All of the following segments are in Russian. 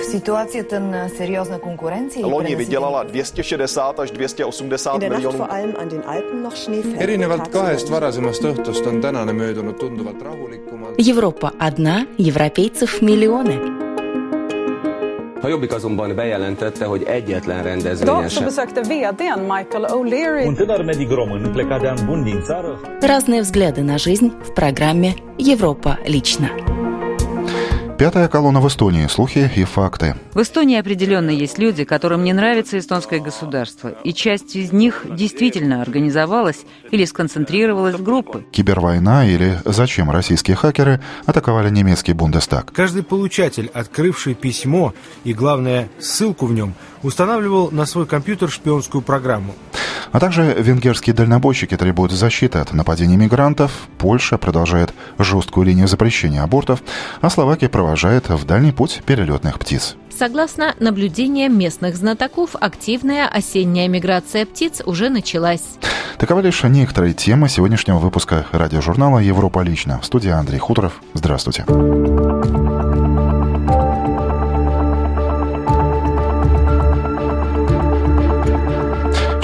v situacията на сериозна конкуренция и Loni vydělala 260 až 280 miljonů. erinevalt kahest varasemast õhtust on tänane möödunud tunduvalt rahulikumalt. Европа одна, европейцев миллионы. A Jobbik azonban bejelentette, hogy egyetlen rendezvényen sem. besökte vdn Michael O'Leary Un tânăr medic român plecat de an bun din țară Разные взгляды на жизнь в программе «Европа лично». Пятая колонна в Эстонии. Слухи и факты. В Эстонии определенно есть люди, которым не нравится эстонское государство, и часть из них действительно организовалась или сконцентрировалась в группы. Кибервойна или зачем российские хакеры атаковали немецкий Бундестаг. Каждый получатель, открывший письмо и, главное, ссылку в нем, устанавливал на свой компьютер шпионскую программу. А также венгерские дальнобойщики требуют защиты от нападений мигрантов, Польша продолжает жесткую линию запрещения абортов, а Словакия провожает в дальний путь перелетных птиц. Согласно наблюдениям местных знатоков, активная осенняя миграция птиц уже началась. Таковы лишь некоторые темы сегодняшнего выпуска радиожурнала «Европа лично». В студии Андрей Хуторов. Здравствуйте.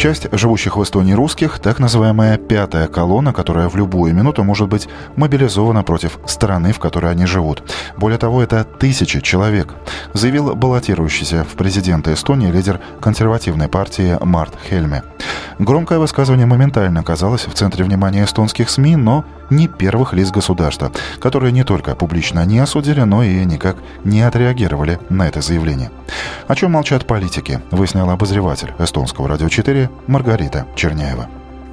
Часть живущих в Эстонии русских – так называемая «пятая колонна», которая в любую минуту может быть мобилизована против страны, в которой они живут. Более того, это тысячи человек, заявил баллотирующийся в президенты Эстонии лидер консервативной партии Март Хельме. Громкое высказывание моментально оказалось в центре внимания эстонских СМИ, но не первых лиц государства, которые не только публично не осудили, но и никак не отреагировали на это заявление. О чем молчат политики, выясняла обозреватель эстонского радио 4 Маргарита Черняева.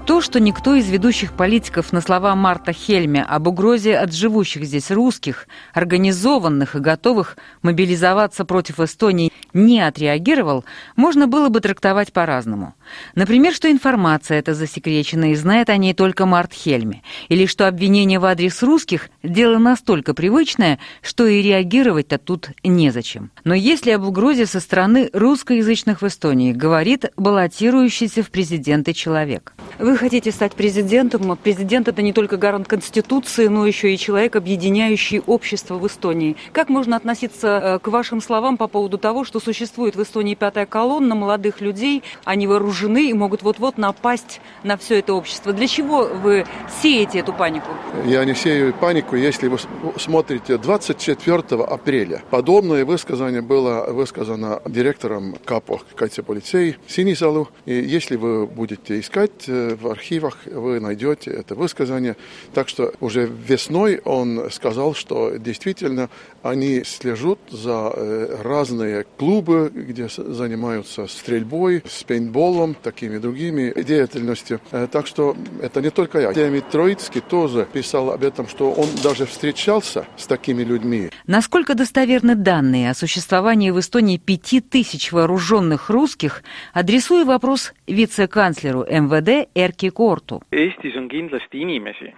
То, что никто из ведущих политиков на слова Марта Хельме об угрозе от живущих здесь русских, организованных и готовых мобилизоваться против Эстонии, не отреагировал, можно было бы трактовать по-разному. Например, что информация эта засекречена и знает о ней только Март Хельме, или что обвинение в адрес русских – дело настолько привычное, что и реагировать-то тут незачем. Но если об угрозе со стороны русскоязычных в Эстонии говорит баллотирующийся в президенты человек. Вы хотите стать президентом. Президент – это не только гарант Конституции, но еще и человек, объединяющий общество в Эстонии. Как можно относиться э, к вашим словам по поводу того, что существует в Эстонии пятая колонна молодых людей, они вооружены и могут вот-вот напасть на все это общество? Для чего вы сеете эту панику? Я не сею панику, если вы смотрите 24 апреля. Подобное высказание было высказано директором КАПО Катя полицей Синисалу. И если вы будете искать э, в архивах, вы найдете это высказание. Так что уже весной он сказал, что действительно они слежут за э, разные клубы, где занимаются стрельбой, с пейнтболом, такими другими деятельностью. Э, Так что это не только я. Демид Троицкий тоже писал об этом, что он даже встречался с такими людьми. Насколько достоверны данные о существовании в Эстонии пяти тысяч вооруженных русских, адресую вопрос вице-канцлеру МВД Эрки Корту. Eestis on kindlasti inimesi,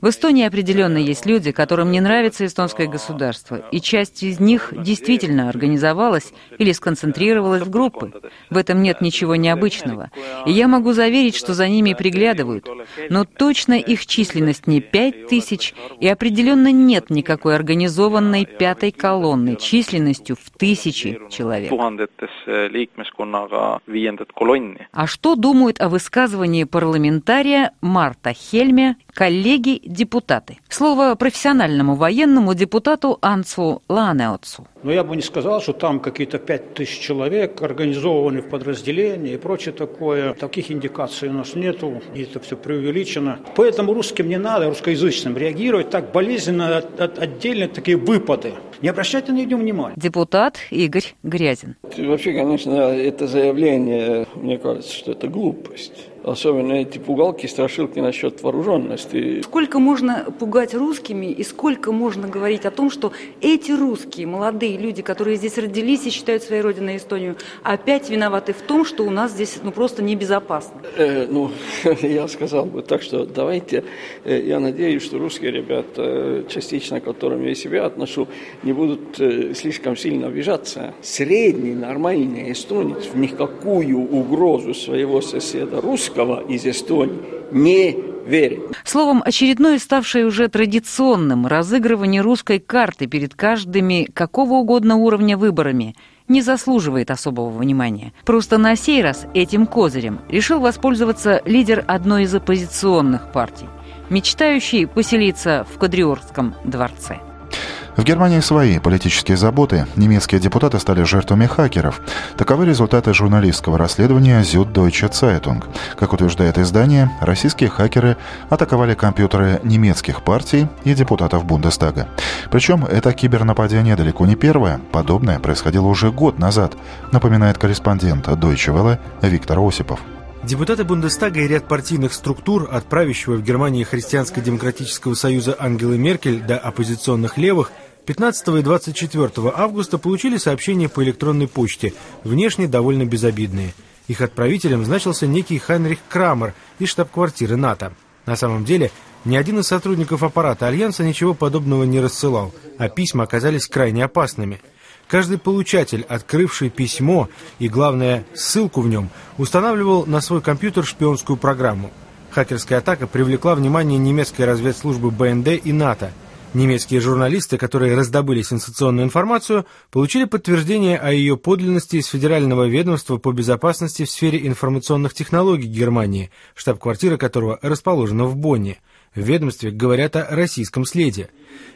В Эстонии определенно есть люди, которым не нравится эстонское государство, и часть из них действительно организовалась или сконцентрировалась в группы. В этом нет ничего необычного. И я могу заверить, что за ними приглядывают. Но точно их численность не пять тысяч, и определенно нет никакой организованной пятой колонны численностью в тысячи человек. А что думают о высказывании парламентария Марта Хельме коллеги-депутаты? Слово профессиональному военному депутату Ансу Ланеотсу. Но я бы не сказал, что там какие-то пять тысяч человек организованы в подразделения и прочее такое. Таких индикаций у нас нету, и это все преувеличено. Поэтому русским не надо, русскоязычным, реагировать так болезненно, от, от- отдельно такие выпады. Не обращайте на них внимания. Депутат Игорь Грязин. Вообще, конечно, это заявление, мне кажется, что это глупость. Особенно эти пугалки, страшилки насчет вооруженности. Сколько можно пугать русскими и сколько можно говорить о том, что эти русские молодые люди, которые здесь родились и считают своей родиной Эстонию, опять виноваты в том, что у нас здесь ну, просто небезопасно? Э, ну, я сказал бы так, что давайте, э, я надеюсь, что русские ребята, э, частично к которым я себя отношу, не будут э, слишком сильно обижаться. Средний нормальный эстонец в никакую угрозу своего соседа русского из Эстонии не вере. Словом, очередное ставшее уже традиционным разыгрывание русской карты перед каждыми какого угодно уровня выборами не заслуживает особого внимания. Просто на сей раз этим козырем решил воспользоваться лидер одной из оппозиционных партий, мечтающий поселиться в Кадриорском дворце. В Германии свои политические заботы. Немецкие депутаты стали жертвами хакеров. Таковы результаты журналистского расследования Süddeutsche Zeitung. Как утверждает издание, российские хакеры атаковали компьютеры немецких партий и депутатов Бундестага. Причем это кибернападение далеко не первое. Подобное происходило уже год назад, напоминает корреспондент Deutsche Welle Виктор Осипов. Депутаты Бундестага и ряд партийных структур, от правящего в Германии Христианско-демократического союза Ангелы Меркель до оппозиционных левых, 15 и 24 августа получили сообщения по электронной почте, внешне довольно безобидные. Их отправителем значился некий Хайнрих Крамер из штаб-квартиры НАТО. На самом деле, ни один из сотрудников аппарата Альянса ничего подобного не рассылал, а письма оказались крайне опасными. Каждый получатель, открывший письмо и, главное, ссылку в нем, устанавливал на свой компьютер шпионскую программу. Хакерская атака привлекла внимание немецкой разведслужбы БНД и НАТО – Немецкие журналисты, которые раздобыли сенсационную информацию, получили подтверждение о ее подлинности из Федерального ведомства по безопасности в сфере информационных технологий Германии, штаб-квартира которого расположена в Бонне. В ведомстве говорят о российском следе.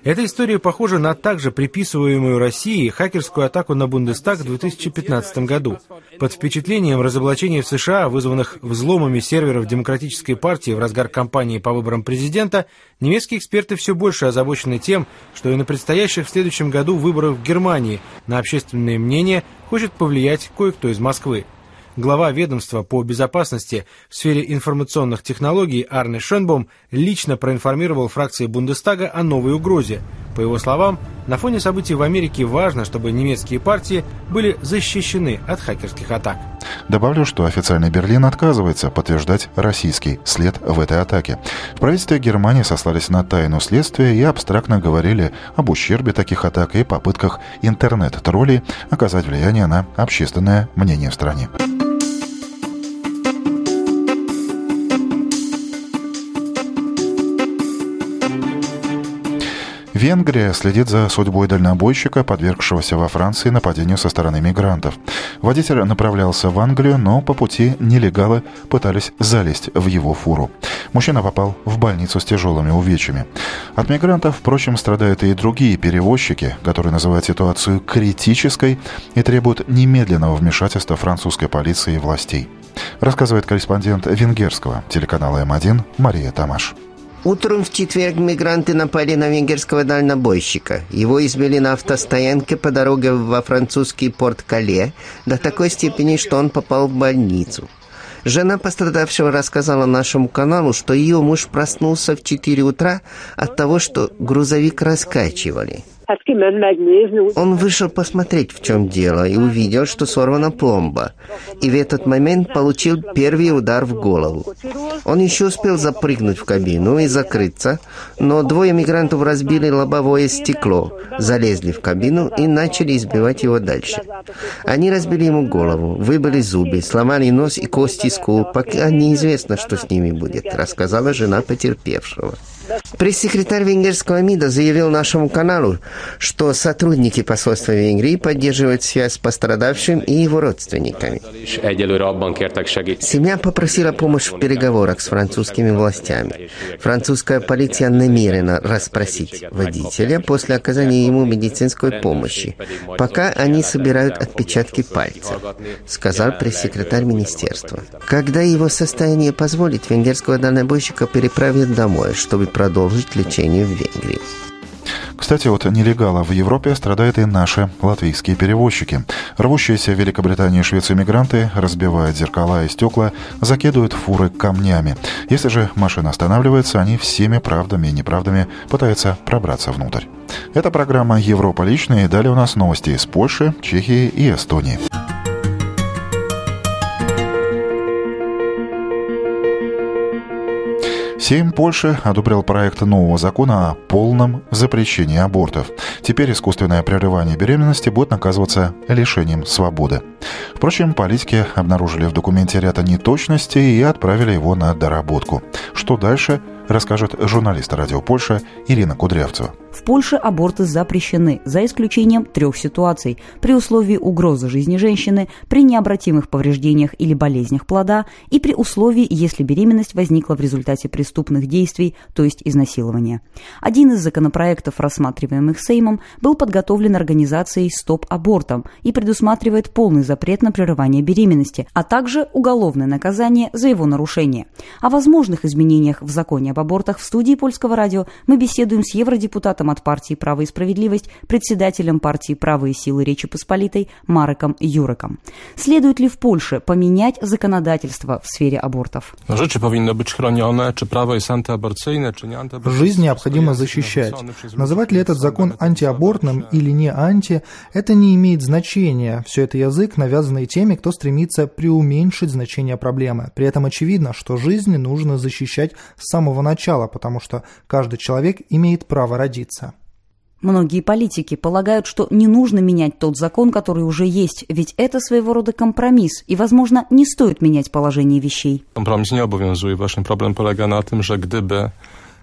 Эта история похожа на также приписываемую России хакерскую атаку на Бундестаг в 2015 году. Под впечатлением разоблачений в США, вызванных взломами серверов Демократической партии в разгар кампании по выборам президента, немецкие эксперты все больше озабочены тем, что и на предстоящих в следующем году выборах в Германии на общественное мнение хочет повлиять кое-кто из Москвы. Глава ведомства по безопасности в сфере информационных технологий Арне Шенбом лично проинформировал фракции Бундестага о новой угрозе. По его словам, на фоне событий в Америке важно, чтобы немецкие партии были защищены от хакерских атак. Добавлю, что официальный Берлин отказывается подтверждать российский след в этой атаке. В правительстве Германии сослались на тайну следствия и абстрактно говорили об ущербе таких атак и попытках интернет-троллей оказать влияние на общественное мнение в стране. Венгрия следит за судьбой дальнобойщика, подвергшегося во Франции нападению со стороны мигрантов. Водитель направлялся в Англию, но по пути нелегалы пытались залезть в его фуру. Мужчина попал в больницу с тяжелыми увечьями. От мигрантов, впрочем, страдают и другие перевозчики, которые называют ситуацию критической и требуют немедленного вмешательства французской полиции и властей. Рассказывает корреспондент венгерского телеканала М1 Мария Тамаш. Утром в четверг мигранты напали на венгерского дальнобойщика. Его избили на автостоянке по дороге во французский порт Кале до такой степени, что он попал в больницу. Жена пострадавшего рассказала нашему каналу, что ее муж проснулся в 4 утра от того, что грузовик раскачивали – он вышел посмотреть, в чем дело, и увидел, что сорвана пломба. И в этот момент получил первый удар в голову. Он еще успел запрыгнуть в кабину и закрыться, но двое мигрантов разбили лобовое стекло, залезли в кабину и начали избивать его дальше. Они разбили ему голову, выбили зубы, сломали нос и кости скул, пока неизвестно, что с ними будет, рассказала жена потерпевшего. Пресс-секретарь венгерского МИДа заявил нашему каналу, что сотрудники посольства Венгрии поддерживают связь с пострадавшим и его родственниками. Семья попросила помощь в переговорах с французскими властями. Французская полиция намерена расспросить водителя после оказания ему медицинской помощи, пока они собирают отпечатки пальцев, сказал пресс-секретарь министерства. Когда его состояние позволит, венгерского дальнобойщика переправят домой, чтобы продолжить лечение в Венгрии. Кстати, от нелегала в Европе страдают и наши латвийские перевозчики. Рвущиеся в Великобритании и Швеции мигранты разбивают зеркала и стекла, закидывают фуры камнями. Если же машина останавливается, они всеми правдами и неправдами пытаются пробраться внутрь. Это программа «Европа личная» и далее у нас новости из Польши, Чехии и Эстонии. Сейм Польши одобрил проект нового закона о полном запрещении абортов. Теперь искусственное прерывание беременности будет наказываться лишением свободы. Впрочем, политики обнаружили в документе ряд неточностей и отправили его на доработку. Что дальше, расскажет журналист радио Польша Ирина Кудрявцева. В Польше аборты запрещены, за исключением трех ситуаций. При условии угрозы жизни женщины, при необратимых повреждениях или болезнях плода и при условии, если беременность возникла в результате преступных действий, то есть изнасилования. Один из законопроектов, рассматриваемых Сеймом, был подготовлен организацией «Стоп абортам» и предусматривает полный запрет на прерывание беременности, а также уголовное наказание за его нарушение. О возможных изменениях в законе об абортах в студии Польского радио мы беседуем с евродепутатом от партии «Право и справедливость», председателем партии «Право и силы Речи Посполитой» Мареком Юреком. Следует ли в Польше поменять законодательство в сфере абортов? Жизнь необходимо защищать. Называть ли этот закон антиабортным или не анти, это не имеет значения. Все это язык, навязанный теми, кто стремится преуменьшить значение проблемы. При этом очевидно, что жизнь нужно защищать с самого начала, потому что каждый человек имеет право родиться. Многие политики полагают, что не нужно менять тот закон, который уже есть, ведь это своего рода компромисс, и, возможно, не стоит менять положение вещей. Компромисс не обовязует. Ваш проблем полага на том, что гdyby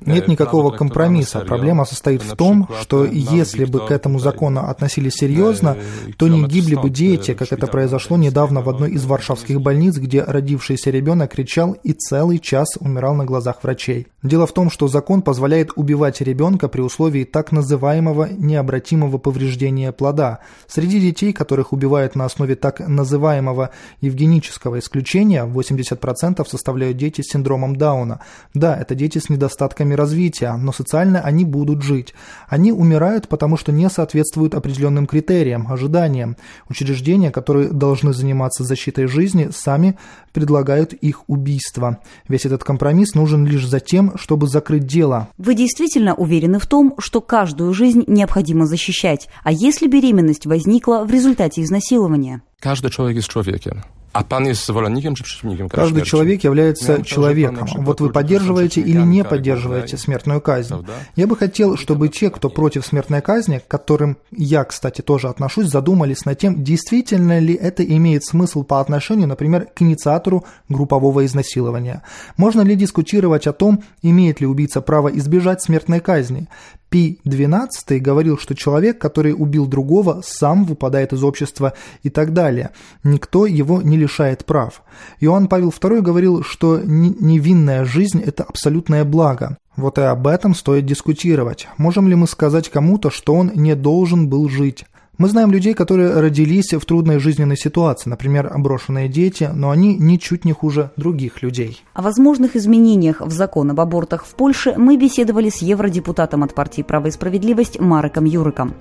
нет никакого компромисса. Проблема состоит в том, что если бы к этому закону относились серьезно, то не гибли бы дети, как это произошло недавно в одной из варшавских больниц, где родившийся ребенок кричал и целый час умирал на глазах врачей. Дело в том, что закон позволяет убивать ребенка при условии так называемого необратимого повреждения плода. Среди детей, которых убивают на основе так называемого евгенического исключения, 80% составляют дети с синдромом Дауна. Да, это дети с недостатками развития, но социально они будут жить. Они умирают, потому что не соответствуют определенным критериям, ожиданиям. Учреждения, которые должны заниматься защитой жизни, сами предлагают их убийство. Весь этот компромисс нужен лишь за тем, чтобы закрыть дело. Вы действительно уверены в том, что каждую жизнь необходимо защищать? А если беременность возникла в результате изнасилования? Каждый человек есть человеком. А пан есть зwolennikiem czy przeciwnikiem Каждый человек является человеком. Вот вы поддерживаете или не поддерживаете смертную казнь. Я бы хотел, чтобы те, кто против смертной казни, к которым я, кстати, тоже отношусь, задумались над тем, действительно ли это имеет смысл по отношению, например, к инициатору группового изнасилования. Можно ли дискутировать о том, имеет ли убийца право избежать смертной казни? Пи XII говорил, что человек, который убил другого, сам выпадает из общества и так далее. Никто его не лишает прав. Иоанн Павел II говорил, что невинная жизнь – это абсолютное благо. Вот и об этом стоит дискутировать. Можем ли мы сказать кому-то, что он не должен был жить? Мы знаем людей, которые родились в трудной жизненной ситуации, например, брошенные дети, но они ничуть не хуже других людей. О возможных изменениях в закон об абортах в Польше мы беседовали с евродепутатом от партии «Право и справедливость» Мареком Юриком.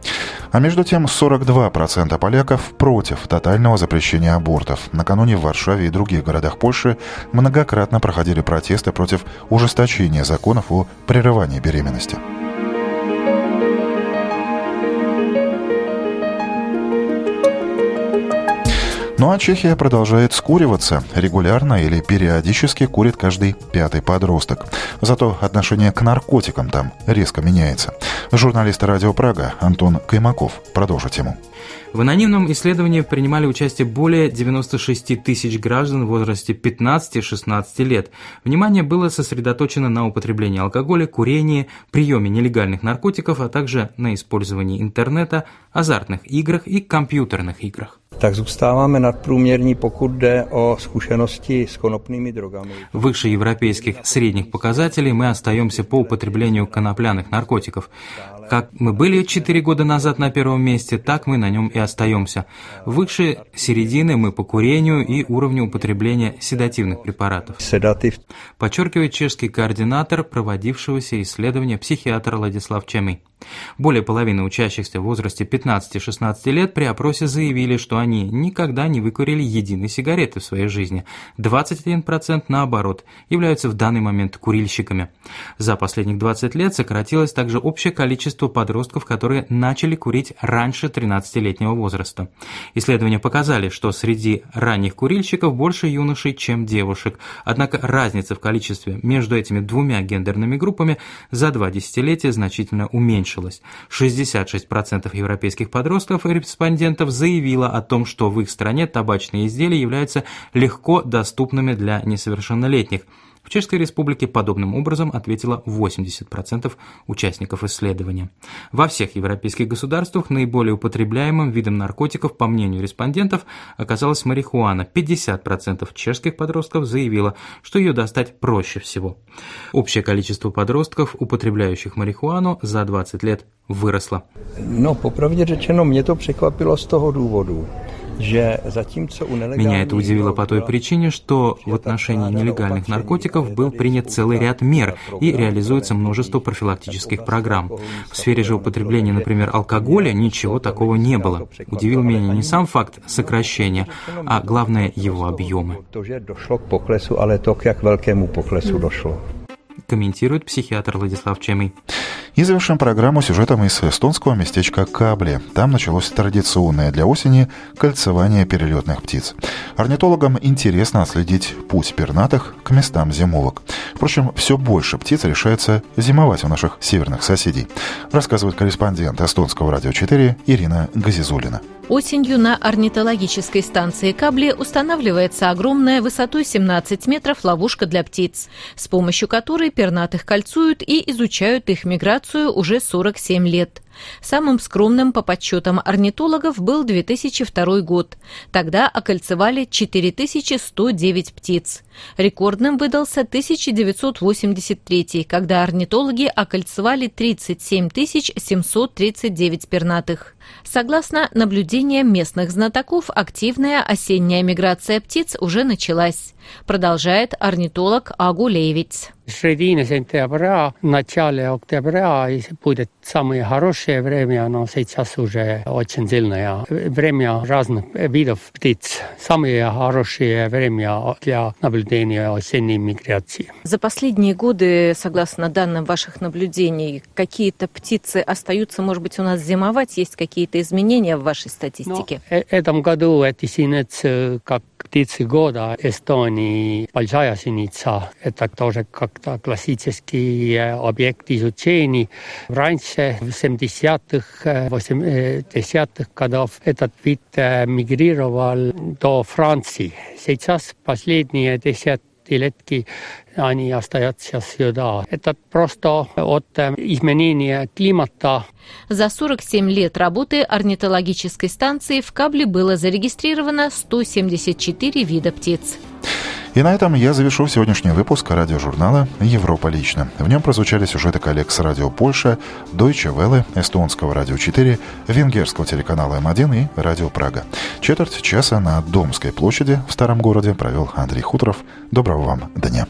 А между тем 42% поляков против тотального запрещения абортов. Накануне в Варшаве и других городах Польши многократно проходили протесты против ужесточения законов о прерывании беременности. Ну а Чехия продолжает скуриваться. Регулярно или периодически курит каждый пятый подросток. Зато отношение к наркотикам там резко меняется. Журналист радио Прага Антон Каймаков продолжит тему. В анонимном исследовании принимали участие более 96 тысяч граждан в возрасте 15-16 лет. Внимание было сосредоточено на употреблении алкоголя, курении, приеме нелегальных наркотиков, а также на использовании интернета, азартных играх и компьютерных играх tak zůstáváme nadprůměrní, pokud jde o zkušenosti s konopnými drogami. Выше европейских средних показателей мы остаемся по употреблению конопляных наркотиков. Как мы были 4 года назад на первом месте, так мы на нем и остаемся. Выше середины мы по курению и уровню употребления седативных препаратов. Седатив. Подчеркивает чешский координатор проводившегося исследования психиатр Владислав Чемый. Более половины учащихся в возрасте 15-16 лет при опросе заявили, что они никогда не выкурили единой сигареты в своей жизни. 21% наоборот являются в данный момент курильщиками. За последних 20 лет сократилось также общее количество количество подростков, которые начали курить раньше 13-летнего возраста. Исследования показали, что среди ранних курильщиков больше юношей, чем девушек. Однако разница в количестве между этими двумя гендерными группами за два десятилетия значительно уменьшилась. 66% европейских подростков и респондентов заявило о том, что в их стране табачные изделия являются легко доступными для несовершеннолетних – в Чешской Республике подобным образом ответило 80% участников исследования. Во всех европейских государствах наиболее употребляемым видом наркотиков, по мнению респондентов, оказалась марихуана. 50% чешских подростков заявило, что ее достать проще всего. Общее количество подростков, употребляющих марихуану, за 20 лет выросло. Но, по правде řečeno, mě to překvapilo z toho důvodu, меня это удивило по той причине, что в отношении нелегальных наркотиков был принят целый ряд мер и реализуется множество профилактических программ. В сфере же употребления, например, алкоголя ничего такого не было. Удивил меня не сам факт сокращения, а главное его объемы. Комментирует психиатр Владислав Чемый. И завершим программу сюжетом из эстонского местечка Кабли. Там началось традиционное для осени кольцевание перелетных птиц. Орнитологам интересно отследить путь пернатых к местам зимовок. Впрочем, все больше птиц решается зимовать у наших северных соседей, рассказывает корреспондент эстонского радио 4 Ирина Газизулина. Осенью на орнитологической станции Кабли устанавливается огромная высотой 17 метров ловушка для птиц, с помощью которой пернатых кольцуют и изучают их миграцию уже 47 лет. Самым скромным по подсчетам орнитологов был 2002 год. Тогда окольцевали 4109 птиц. Рекордным выдался 1983, когда орнитологи окольцевали 37 739 пернатых. Согласно наблюдениям местных знатоков, активная осенняя миграция птиц уже началась, продолжает орнитолог Агу Левиц. середине сентября, начале октября будет самое хорошее время, но сейчас уже очень сильное время разных видов птиц. Самое хорошее время для наблюдения осенней миграции. За последние годы, согласно данным ваших наблюдений, какие-то птицы остаются, может быть, у нас зимовать? Есть какие-то изменения в вашей ну, статистике? Ну, этом году это синец э, как птицы года Эстонии, большая синица. Это тоже как-то классический э, объект изучений. Раньше, в 70-х, 80-х годов этот вид мигрировал до Франции. Сейчас последние 10 letki, они остаются сюда. Это просто от изменения климата. За 47 лет работы орнитологической станции в Кабле было зарегистрировано 174 вида птиц. И на этом я завершу сегодняшний выпуск радиожурнала «Европа лично». В нем прозвучали сюжеты коллег с радио Польша, Deutsche Welle, эстонского радио 4, венгерского телеканала М1 и радио Прага. Четверть часа на Домской площади в Старом городе провел Андрей Хуторов. Доброго вам дня.